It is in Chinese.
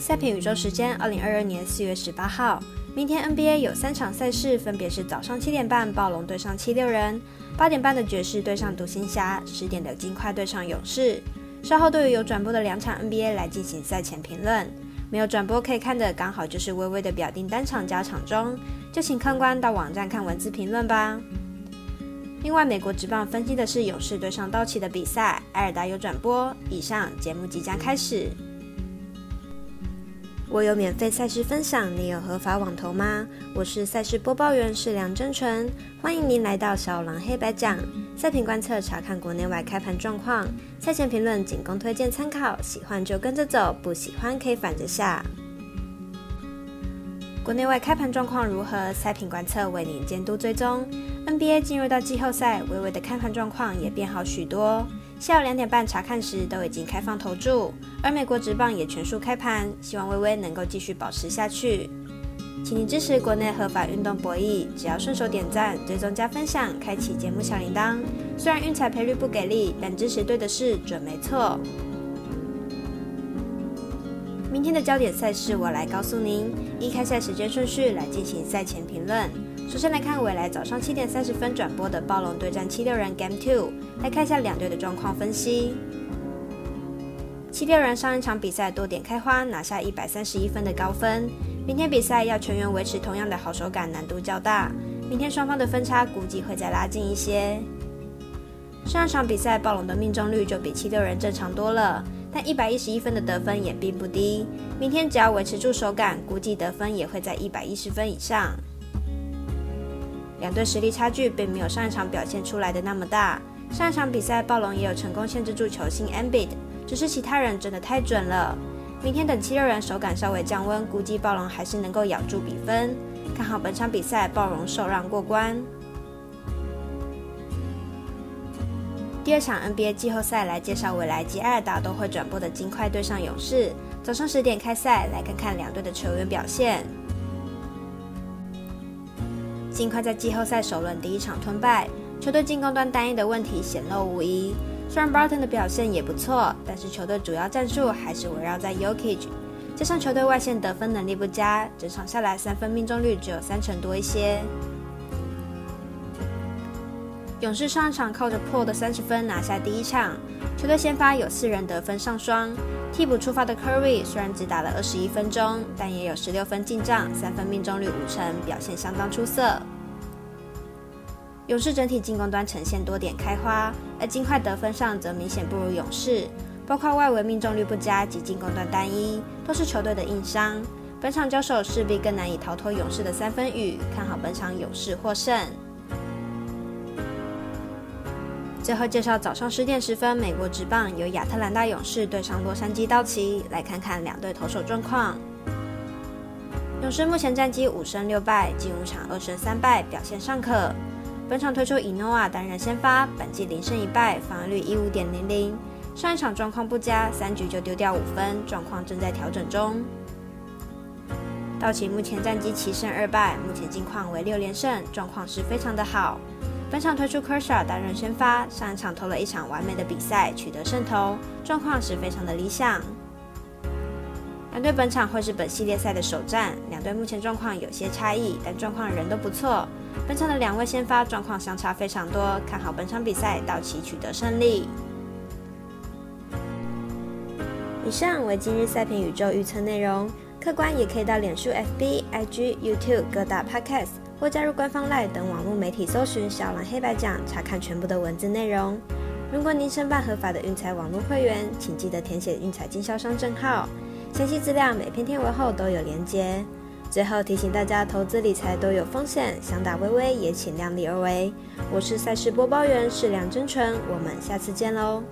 赛评宇宙时间，二零二二年四月十八号，明天 NBA 有三场赛事，分别是早上七点半暴龙对上七六人，八点半的爵士对上独行侠，十点的金块对上勇士。稍后对于有转播的两场 NBA 来进行赛前评论，没有转播可以看的刚好就是微微的表定单场加场中，就请看官到网站看文字评论吧。另外，美国职棒分析的是勇士对上道奇的比赛，埃尔达有转播。以上节目即将开始。我有免费赛事分享，你有合法网投吗？我是赛事播报员是梁真纯，欢迎您来到小狼黑白讲赛评观测，查看国内外开盘状况，赛前评论仅供推荐参考，喜欢就跟着走，不喜欢可以反着下。国内外开盘状况如何？赛品观测为您监督追踪。NBA 进入到季后赛，微微的开盘状况也变好许多。下午两点半查看时都已经开放投注，而美国职棒也全数开盘，希望微微能够继续保持下去。请你支持国内合法运动博弈，只要顺手点赞、追踪加分享、开启节目小铃铛。虽然运彩赔率不给力，但支持对的事准没错。明天的焦点赛事我来告诉您，依开赛时间顺序来进行赛前评论。首先来看未来早上七点三十分转播的暴龙对战七六人 Game Two，来看一下两队的状况分析。七六人上一场比赛多点开花，拿下一百三十一分的高分。明天比赛要全员维持同样的好手感，难度较大。明天双方的分差估计会再拉近一些。上一场比赛暴龙的命中率就比七六人正常多了，但一百一十一分的得分也并不低。明天只要维持住手感，估计得分也会在一百一十分以上。两队实力差距并没有上一场表现出来的那么大。上一场比赛，暴龙也有成功限制住球星 Ambid，只是其他人真的太准了。明天等七六人手感稍微降温，估计暴龙还是能够咬住比分。看好本场比赛，暴龙受让过关。第二场 NBA 季后赛来介绍未来及埃尔达都会转播的金块对上勇士，早上十点开赛，来看看两队的球员表现。尽快在季后赛首轮第一场吞败，球队进攻端单一的问题显露无遗。虽然 Barton 的表现也不错，但是球队主要战术还是围绕在 Yokic，加上球队外线得分能力不佳，整场下来三分命中率只有三成多一些。勇士上场靠着破的三十分拿下第一场，球队先发有四人得分上双，替补出发的 Curry 虽然只打了二十一分钟，但也有十六分进账，三分命中率五成，表现相当出色。勇士整体进攻端呈现多点开花，而金块得分上则明显不如勇士，包括外围命中率不佳及进攻端单一，都是球队的硬伤。本场交手势必更难以逃脱勇士的三分雨，看好本场勇士获胜。最后介绍早上十点十分，美国职棒由亚特兰大勇士对上洛杉矶道奇，来看看两队投手状况。勇士目前战绩五胜六败，近五场二胜三败，表现尚可。本场推出伊诺瓦担任先发，本季零胜一败，防御率一五点零零。上一场状况不佳，三局就丢掉五分，状况正在调整中。道奇目前战绩七胜二败，目前近况为六连胜，状况是非常的好。本场推出 Kershaw 担任先发，上一场投了一场完美的比赛，取得胜投，状况是非常的理想。两队本场会是本系列赛的首战，两队目前状况有些差异，但状况仍都不错。本场的两位先发状况相差非常多，看好本场比赛道奇取得胜利。以上为今日赛评宇宙预测内容，客观也可以到脸书、FB、IG、YouTube 各大 Podcast。或加入官方 LINE 等网络媒体搜寻“小蓝黑白讲”，查看全部的文字内容。如果您申办合法的运彩网络会员，请记得填写运彩经销商证号。详细资料每篇天文后都有连接。最后提醒大家，投资理财都有风险，想打微微也请量力而为。我是赛事播报员，是梁真纯，我们下次见喽。